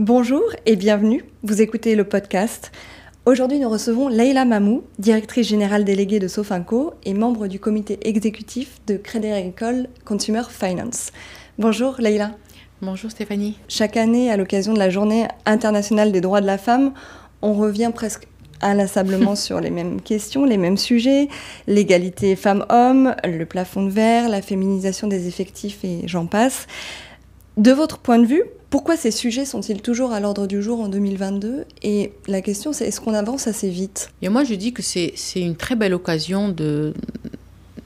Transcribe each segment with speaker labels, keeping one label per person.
Speaker 1: Bonjour et bienvenue. Vous écoutez le podcast. Aujourd'hui, nous recevons Leila Mamou, directrice générale déléguée de Sofinco et membre du comité exécutif de Crédit Agricole Consumer Finance. Bonjour Leila.
Speaker 2: Bonjour Stéphanie.
Speaker 1: Chaque année, à l'occasion de la Journée internationale des droits de la femme, on revient presque inlassablement sur les mêmes questions, les mêmes sujets, l'égalité femmes-hommes, le plafond de verre, la féminisation des effectifs et j'en passe. De votre point de vue, pourquoi ces sujets sont-ils toujours à l'ordre du jour en 2022 Et la question, c'est est-ce qu'on avance assez vite?
Speaker 2: Et moi, je dis que c'est une très belle occasion de,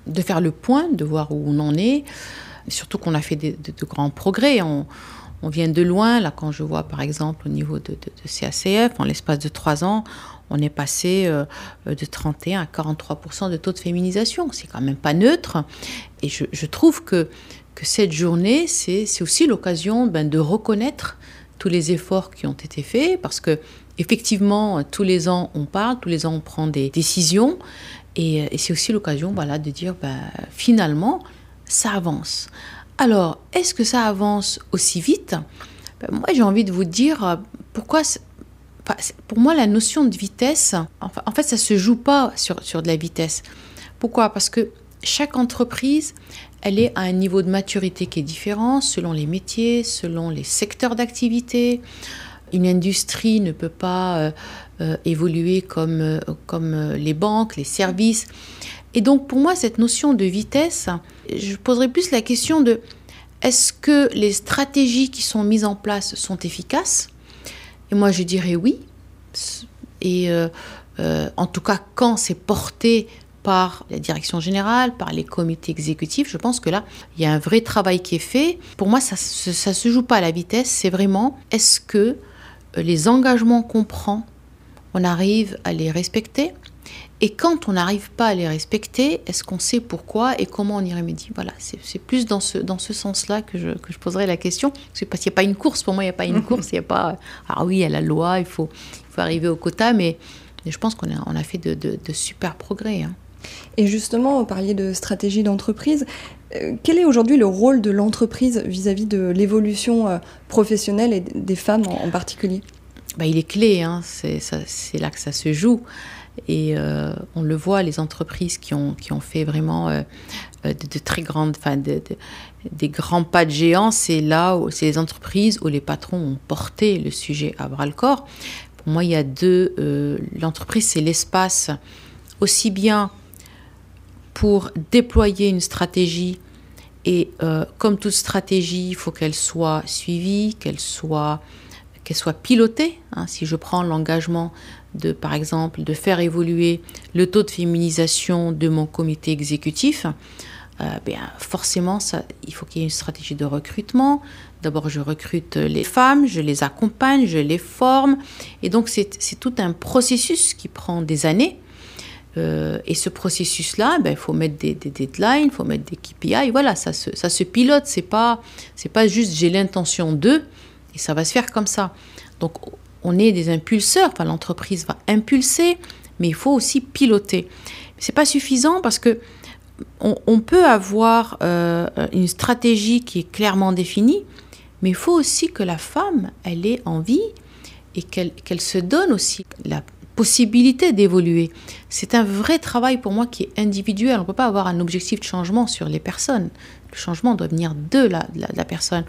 Speaker 2: de faire le point, de voir où on en est. Surtout qu'on a fait de, grands progrès. On, on, vient de loin. Là, quand je vois, par exemple, au niveau de, de CACF, en l'espace de trois ans, on est passé euh, de 31 à 43% de taux de féminisation. C'est quand même pas neutre. Et je, je trouve que que cette journée, c'est aussi l'occasion ben, de reconnaître tous les efforts qui ont été faits, parce que effectivement, tous les ans, on parle, tous les ans, on prend des décisions, et, c'est aussi l'occasion de dire, ben, finalement, ça avance. Alors, est-ce que ça avance aussi vite? Ben, Moi, j'ai envie de vous dire, pourquoi... pour moi, la notion de vitesse, en fait, ça se joue pas sur, sur de la vitesse. Pourquoi? Parce que chaque entreprise, elle est à un niveau de maturité qui est différent selon les métiers, selon les secteurs d'activité. Une industrie ne peut pas euh, euh, évoluer comme, euh, comme les banques, les services. Et donc pour moi, cette notion de vitesse, je poserais plus la question de est-ce que les stratégies qui sont mises en place sont efficaces? Et moi, je dirais oui. Et en tout cas, quand c'est porté par la direction générale, par les comités exécutifs. Je pense que là, il y a un vrai travail qui est fait. Pour moi, ça ne se joue pas à la vitesse, c'est vraiment est-ce que euh, les engagements qu'on prend, on arrive à les respecter? Et quand on n'arrive pas à les respecter, est-ce qu'on sait pourquoi et comment on y remédie? Voilà, c'est plus dans ce, dans ce sens-là que je, que je poserai la question. Parce qu'il n'y a pas une course, pour moi, il n'y a pas une course, il n'y a pas... Ah oui, il y a la loi, il faut, il faut arriver au quota, mais, je pense qu'on a, on a fait de, de, super progrès. Hein.
Speaker 1: Et justement, vous parliez de stratégie d'entreprise. Euh, quel est aujourd'hui le rôle de l'entreprise vis-à-vis de l'évolution euh, professionnelle et des femmes en, particulier?
Speaker 2: Bah, Il est clé, hein. c'est là que ça se joue. Et euh, on le voit, les entreprises qui ont, qui ont fait vraiment de, très grandes, enfin, des grands pas de géants, c'est là où c'est les entreprises où les patrons ont porté le sujet à bras le corps. Pour moi, il y a deux. L'entreprise, c'est l'espace aussi bien pour déployer une stratégie. Et euh, comme toute stratégie, il faut qu'elle soit suivie, qu'elle soit, soit pilotée. Hein. Si je prends l'engagement de, par exemple, de faire évoluer le taux de féminisation de mon comité exécutif, euh, bien, forcément, ça, il faut qu'il y ait une stratégie de recrutement. D'abord, je recrute les femmes, je les accompagne, je les forme. Et donc, c'est tout un processus qui prend des années. Euh, et ce processus-là, ben, il faut mettre des, deadlines, il faut mettre des KPI. Voilà, ça se, ça se pilote. C'est pas, pas juste j'ai l'intention de et ça va se faire comme ça. Donc, on est des impulseurs. L'entreprise va impulser, mais il faut aussi piloter. C'est pas suffisant parce que on, peut avoir euh, une stratégie qui est clairement définie, mais il faut aussi que la femme, elle ait envie et qu'elle se donne aussi la possibilité d'évoluer. C'est un vrai travail pour moi qui est individuel. On ne peut pas avoir un objectif de changement sur les personnes. Le changement doit venir de la, la, personne.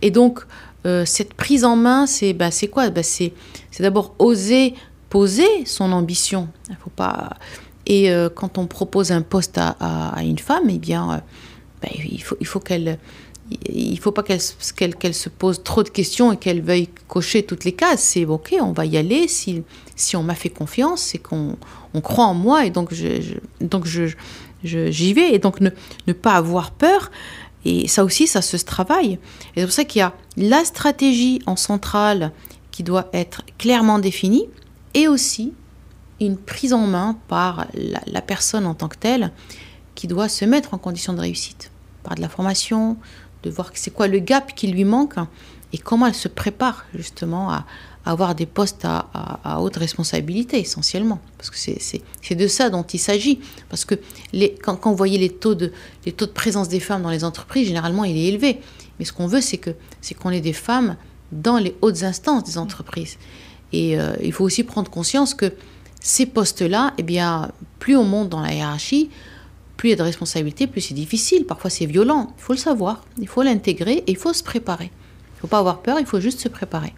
Speaker 2: Et donc, euh, cette prise en main, c'est bah, quoi? Bah, C'est d'abord oser poser son ambition. Il faut pas... Et euh, quand on propose un poste à, une femme, eh bien, euh, bah, il faut, il faut qu'elle il ne faut pas qu'elle qu'elle se pose trop de questions et qu'elle veuille cocher toutes les cases. C'est OK, on va y aller. Si, si on m'a fait confiance, c'est qu'on on croit en moi et donc je, donc je, j'y vais. Et donc ne, ne, pas avoir peur. Et ça aussi, ça se travaille. Et c'est pour ça qu'il y a la stratégie en centrale qui doit être clairement définie et aussi une prise en main par la, la personne en tant que telle qui doit se mettre en condition de réussite par de la formation, de voir c'est quoi le gap qui lui manque et comment elle se prépare justement à, avoir des postes à, haute responsabilité essentiellement. Parce que c'est de ça dont il s'agit. Parce que les, quand, quand, vous voyez les taux, de, taux de présence des femmes dans les entreprises, généralement il est élevé. Mais ce qu'on veut, c'est qu'on ait des femmes dans les hautes instances des entreprises. Et euh, il faut aussi prendre conscience que ces postes-là, eh bien, plus on monte dans la hiérarchie, plus il y a de responsabilités, plus c'est difficile. Parfois, c'est violent. Il faut le savoir, il faut l'intégrer et il faut se préparer. Il ne faut pas avoir peur, il faut juste se préparer.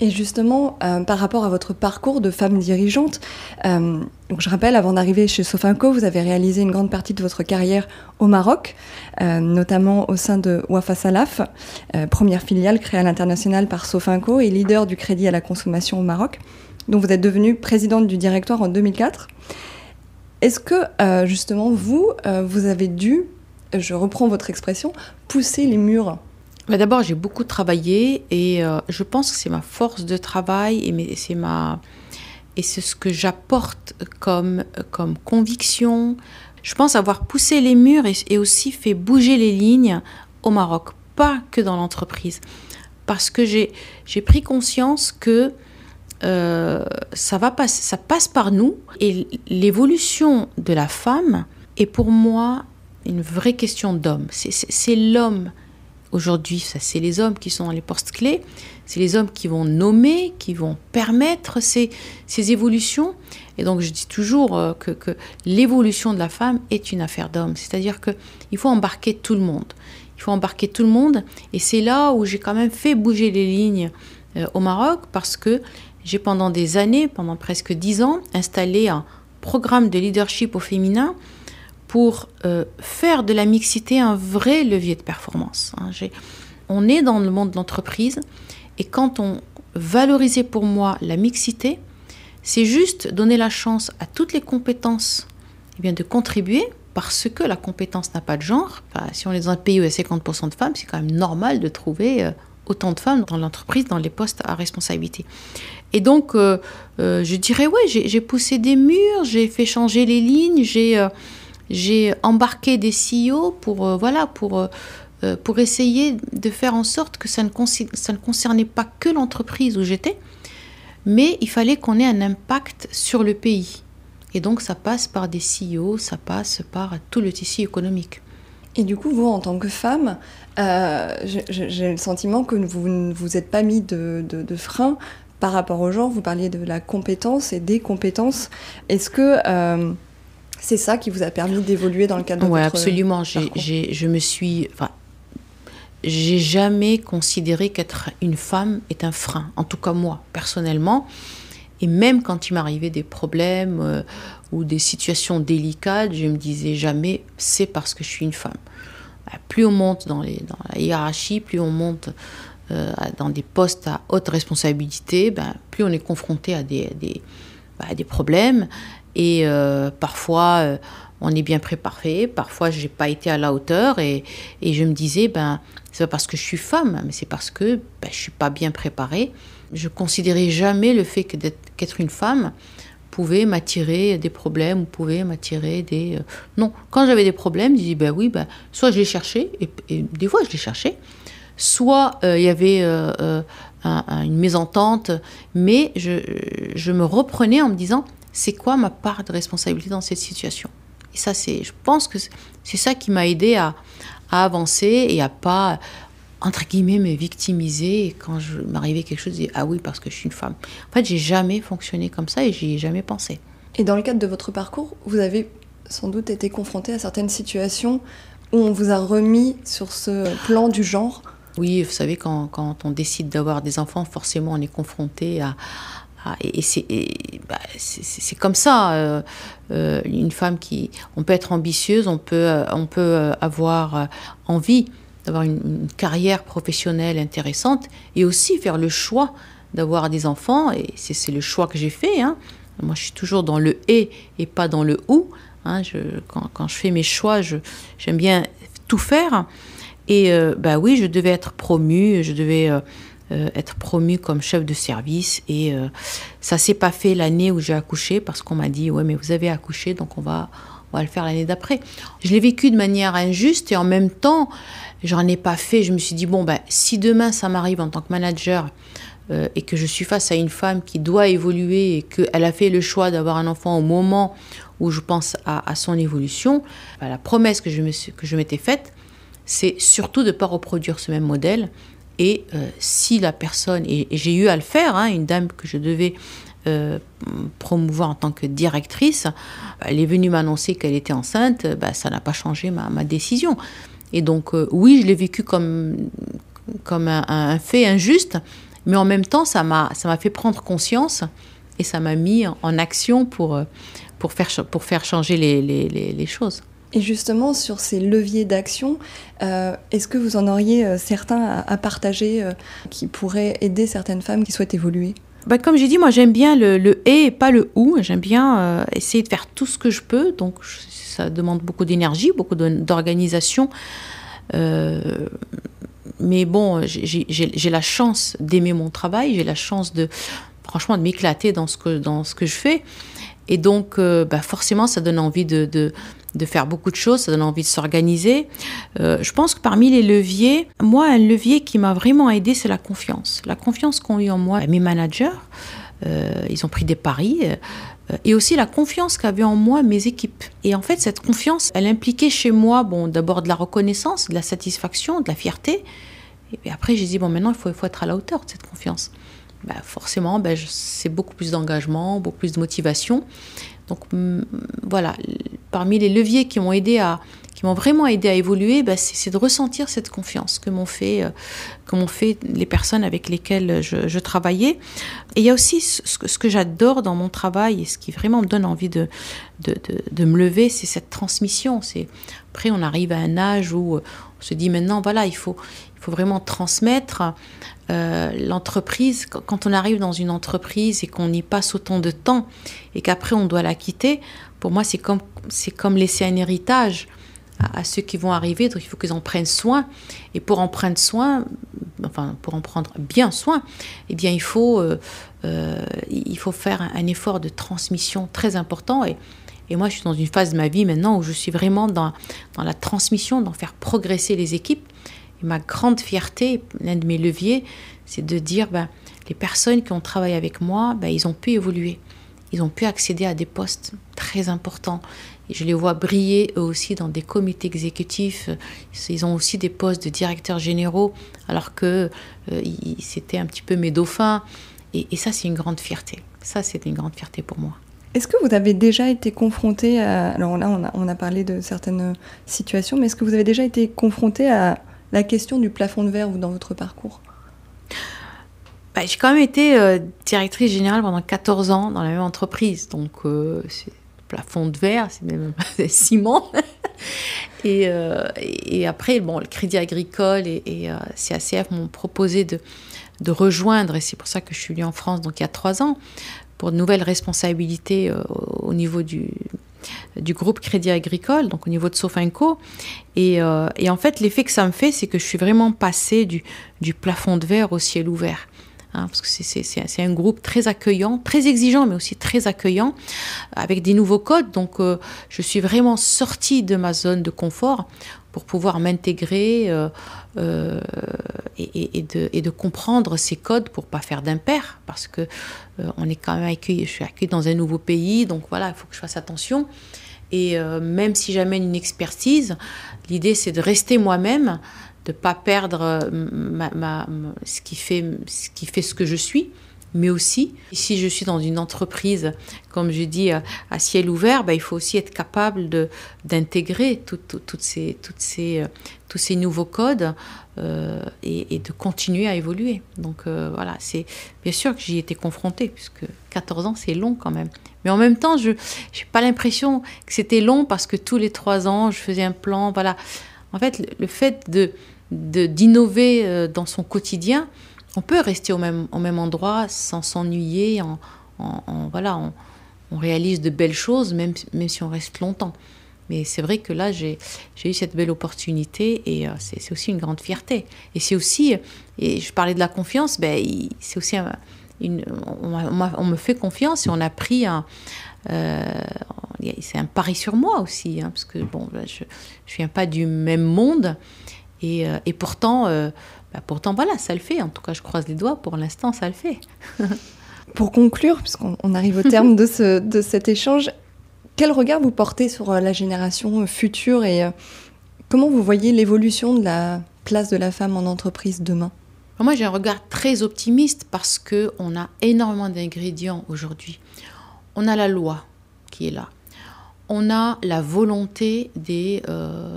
Speaker 1: Et justement, euh, par rapport à votre parcours de femme dirigeante, euh, je rappelle, avant d'arriver chez Sofinco, vous avez réalisé une grande partie de votre carrière au Maroc, euh, notamment au sein de Wafa Salaf, première filiale créée à l'international par Sofinco et leader du crédit à la consommation au Maroc, dont vous êtes devenue présidente du directoire en 2004. Est-ce que justement vous, vous avez dû, je reprends votre expression, pousser les murs
Speaker 2: d'abord, j'ai beaucoup travaillé et euh, je pense que c'est ma force de travail et c'est ce que j'apporte comme conviction. Je pense avoir poussé les murs et, aussi fait bouger les lignes au Maroc, pas que dans l'entreprise, parce que j'ai pris conscience que euh, ça passe par nous et l'évolution de la femme est pour moi une vraie question d'homme. C'est l'homme Aujourd'hui, c'est les hommes qui sont dans les postes clés, c'est les hommes qui vont nommer, qui vont permettre ces, ces évolutions. Et donc je dis toujours euh, que, que l'évolution de la femme est une affaire d'homme, c'est-à-dire qu'il faut embarquer tout le monde. Il faut embarquer tout le monde, et c'est là où j'ai quand même fait bouger les lignes euh, au Maroc, parce que j'ai pendant des années, pendant presque dix ans, installé un programme de leadership au féminin pour euh, faire de la mixité un vrai levier de performance. Hein. On est dans le monde de l'entreprise et quand on valorisait pour moi la mixité, c'est juste donner la chance à toutes les compétences eh bien, de contribuer parce que la compétence n'a pas de genre. si on est dans un pays où il y a 50% de femmes, c'est quand même normal de trouver euh, autant de femmes dans l'entreprise, dans les postes à responsabilité. Et donc, euh, je dirais, ouais, j'ai poussé des murs, j'ai fait changer les lignes, j'ai j'ai embarqué des CEO pour, euh, voilà, pour, euh, euh, pour essayer de faire en sorte que ça ne, ça ne concernait pas que l'entreprise où j'étais, mais il fallait qu'on ait un impact sur le pays. Et donc ça passe par des CEO, ça passe par tout le tissu économique.
Speaker 1: Et du coup, vous, en tant que femme, j'ai le sentiment que vous ne vous êtes pas mis de, de, de, frein par rapport au genre. Vous parliez de la compétence et des compétences. Est-ce que c'est ça qui vous a permis d'évoluer dans le cadre de
Speaker 2: ouais, absolument. J'ai, je me suis. Enfin, j'ai jamais considéré qu'être une femme est un frein. En tout cas, moi, personnellement. Et même quand il m'arrivait des problèmes euh, ou des situations délicates, je me disais jamais c'est parce que je suis une femme. Bah, plus on monte dans, les, dans la hiérarchie, plus on monte euh, dans des postes à haute responsabilité, ben, plus on est confronté à des, des, bah, des problèmes. Et euh, parfois, euh, on est bien préparé, parfois, je n'ai pas été à la hauteur. Et, et je me disais, ben, c'est pas parce que je suis femme, mais c'est parce que ben, je ne suis pas bien préparée. Je considérais jamais le fait qu'être une femme pouvait m'attirer des problèmes ou pouvait m'attirer des... Euh, non, quand j'avais des problèmes, je disais, ben oui, ben, soit je les cherchais, et, des fois je les cherchais, soit il y avait une mésentente, mais je, me reprenais en me disant, c'est quoi ma part de responsabilité dans cette situation? Et ça, c'est, je pense que c'est ça qui m'a aidé à, avancer et à pas entre guillemets me victimiser et quand je m'arrivait quelque chose, je disais ah oui parce que je suis une femme. En fait, j'ai jamais fonctionné comme ça et j'y ai jamais pensé.
Speaker 1: Et dans le cadre de votre parcours, vous avez sans doute été confronté à certaines situations où on vous a remis sur ce plan du genre?
Speaker 2: Oui, vous savez, quand, quand on décide d'avoir des enfants, forcément, on est confronté à, ah, et, bah, c'est comme ça. Euh, euh, une femme qui. On peut être ambitieuse, on peut, euh, on peut avoir envie d'avoir une, carrière professionnelle intéressante et aussi faire le choix d'avoir des enfants. Et c'est le choix que j'ai fait. Hein. Moi, je suis toujours dans le et et pas dans le ou. Hein. Quand, quand, je fais mes choix, j'aime bien tout faire. Et bah oui, je devais être promue, je devais euh, être promue comme chef de service. Et euh, ça s'est pas fait l'année où j'ai accouché parce qu'on m'a dit ouais mais vous avez accouché donc on va on va le faire l'année d'après. Je l'ai vécu de manière injuste et en même temps j'en ai pas fait. Je me suis dit bon ben si demain ça m'arrive en tant que manager euh, et que je suis face à une femme qui doit évoluer et qu'elle a fait le choix d'avoir un enfant au moment où je pense à, son évolution, ben, la promesse que je m'étais faite, c'est surtout de ne pas reproduire ce même modèle Et si la personne, et, j'ai eu à le faire, hein, une dame que je devais promouvoir en tant que directrice, elle est venue m'annoncer qu'elle était enceinte, bah, ça n'a pas changé ma, ma, décision. Et donc, oui, je l'ai vécu comme, comme un, fait injuste, mais en même temps, ça m'a fait prendre conscience et ça m'a mis en action pour, pour, faire, pour faire changer les, les, les, choses.
Speaker 1: Et justement, sur ces leviers d'action, euh, est-ce que vous en auriez euh, certains à, partager euh, qui pourraient aider certaines femmes qui souhaitent évoluer?
Speaker 2: Bah, comme j'ai dit, moi j'aime bien le, le, et et pas le ou. J'aime bien essayer de faire tout ce que je peux. Donc ça demande beaucoup d'énergie, beaucoup d'organisation mais bon, j'ai la chance d'aimer mon travail, j'ai la chance de, franchement, de m'éclater dans, dans ce que je fais. Et donc, euh, bah forcément, ça donne envie de, faire beaucoup de choses, ça donne envie de s'organiser. Euh, je pense que parmi les leviers, moi, un levier qui m'a vraiment aidé, c'est la confiance. La confiance qu'ont eu en moi mes managers. Euh, ils ont pris des paris. Et aussi la confiance qu'avaient en moi mes équipes. Et en fait, cette confiance, elle impliquait chez moi, bon, d'abord de la reconnaissance, de la satisfaction, de la fierté. Et après, j'ai dit, bon, maintenant, il faut être à la hauteur de cette confiance. Ben, forcément, ben, c'est beaucoup plus d'engagement, beaucoup plus de motivation. Donc voilà, parmi les leviers qui m'ont aidé à, qui m'ont vraiment aidé à évoluer, bah, c'est de ressentir cette confiance que m'ont fait, euh, fait les personnes avec lesquelles je, travaillais. Et il y a aussi ce, que, que j'adore dans mon travail et ce qui vraiment me donne envie de, de, de, me lever, c'est cette transmission. C'est après on arrive à un âge où on se dit maintenant voilà il faut il faut vraiment transmettre euh, l'entreprise. Quand on arrive dans une entreprise et qu'on y passe autant de temps et qu'après on doit la quitter, pour moi c'est comme c'est comme laisser un héritage à, ceux qui vont arriver. Donc il faut qu'ils en prennent soin. Et pour en prendre soin, enfin pour en prendre bien soin, eh bien il faut, euh, euh, il faut faire un, effort de transmission très important. Et, et moi, je suis dans une phase de ma vie maintenant où je suis vraiment dans, dans la transmission, d'en faire progresser les équipes. Ma grande fierté, l'un de mes leviers, c'est de dire, ben, les personnes qui ont travaillé avec moi, ben, ils ont pu évoluer. Ils ont pu accéder à des postes très importants je les vois briller eux aussi dans des comités exécutifs. Ils ont aussi des postes de directeurs généraux, alors que euh, c'était un petit peu mes dauphins. Et, ça, c'est une grande fierté. Ça, c'est une grande fierté pour moi.
Speaker 1: Est-ce que vous avez déjà été confronté à... Alors là, on a, on a parlé de certaines situations, mais est-ce que vous avez déjà été confronté à la question du plafond de verre dans votre parcours
Speaker 2: bah, J'ai quand même été euh, directrice générale pendant 14 ans dans la même entreprise. Donc, euh, plafond de verre, c'est même ciment. Euh, et, après, bon, le Crédit Agricole et, CACF m'ont proposé de, rejoindre, et c'est pour ça que je suis venue en France, donc il y a trois ans, pour de nouvelles responsabilités au niveau du, du groupe Crédit Agricole, donc au niveau de Sofinco. Et, et en fait, l'effet que ça me fait, c'est que je suis vraiment passée du plafond de verre au ciel ouvert. Hein, parce que c'est un groupe très accueillant, très exigeant, mais aussi très accueillant, avec des nouveaux codes. Donc, euh, je suis vraiment sortie de ma zone de confort pour pouvoir m'intégrer euh, euh, et, de, comprendre ces codes pour pas faire d'impair, parce que on est quand même accueilli, je suis accueillie dans un nouveau pays, donc voilà, il faut que je fasse attention. Et même si j'amène une expertise, l'idée c'est de rester moi-même, de pas perdre euh, ma, ce, qui fait, ce qui fait ce que je suis, mais aussi, si je suis dans une entreprise, comme je dis, à, ciel ouvert, ben, il faut aussi être capable d'intégrer toutes ces, toutes ces, euh, tous ces nouveaux codes euh, et, de continuer à évoluer. Donc voilà, c'est bien sûr que j'y étais confrontée, puisque 14 ans, c'est long quand même. Mais en même temps, je n'ai pas l'impression que c'était long parce que tous les trois ans, je faisais un plan. Voilà. En fait, le fait de d'innover euh, dans son quotidien, on peut rester au même, au même endroit sans s'ennuyer. En, voilà, on, réalise de belles choses, même, même si on reste longtemps. Mais c'est vrai que là, j'ai eu cette belle opportunité et euh, c'est aussi une grande fierté. Et c'est aussi, et je parlais de la confiance, ben, c'est aussi une, on, me fait confiance et on a pris un. Euh, c'est un pari sur moi aussi, hein, parce que bon, ben, je ne viens pas du même monde. Et, euh, et pourtant, euh, bah pourtant, voilà, ça le fait. En tout cas, je croise les doigts. Pour l'instant, ça le fait.
Speaker 1: pour conclure, puisqu'on arrive au terme de, ce, de cet échange, quel regard vous portez sur euh, la génération future et comment vous voyez l'évolution de la place de la femme en entreprise demain?
Speaker 2: Moi, j'ai un regard très optimiste parce que on a énormément d'ingrédients aujourd'hui. On a la loi qui est là. On a la volonté des, euh,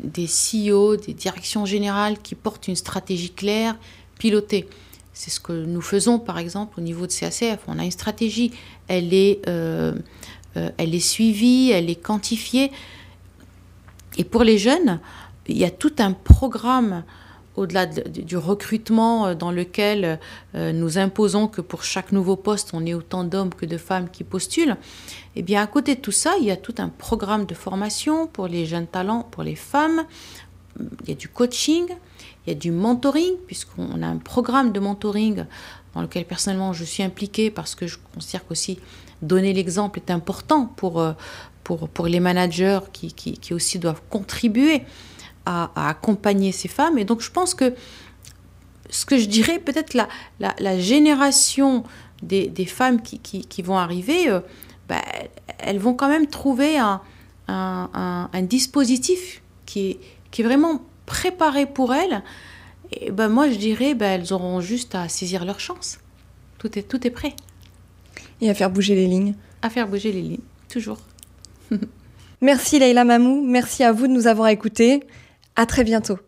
Speaker 2: des CEO, des directions générales qui portent une stratégie claire, pilotée. C'est ce que nous faisons, par exemple, au niveau de CACF. On a une stratégie. Elle est, euh, euh, elle est suivie, elle est quantifiée. Et pour les jeunes, il y a tout un programme au-delà du recrutement euh, dans lequel euh, nous imposons que pour chaque nouveau poste, on ait autant d'hommes que de femmes qui postulent, eh bien, à côté de tout ça, il y a tout un programme de formation pour les jeunes talents, pour les femmes. Il y a du coaching, il y a du mentoring, puisqu'on a un programme de mentoring dans lequel personnellement je suis impliquée parce que je considère qu'aussi donner l'exemple est important pour, euh, pour, pour les managers qui, qui, qui aussi doivent contribuer à, accompagner ces femmes. Et donc je pense que ce que je dirais, peut-être la, la, génération des, des femmes qui, qui, vont arriver, euh, bah, elles vont quand même trouver un, un, un, dispositif qui est, qui est vraiment préparé pour elles. Et ben moi, je dirais, bah, elles auront juste à saisir leur chance. Tout est, tout est prêt.
Speaker 1: Et à faire bouger les lignes.
Speaker 2: À faire bouger les lignes, toujours.
Speaker 1: merci Leïla Mamou, merci à vous de nous avoir écoutés. À très bientôt.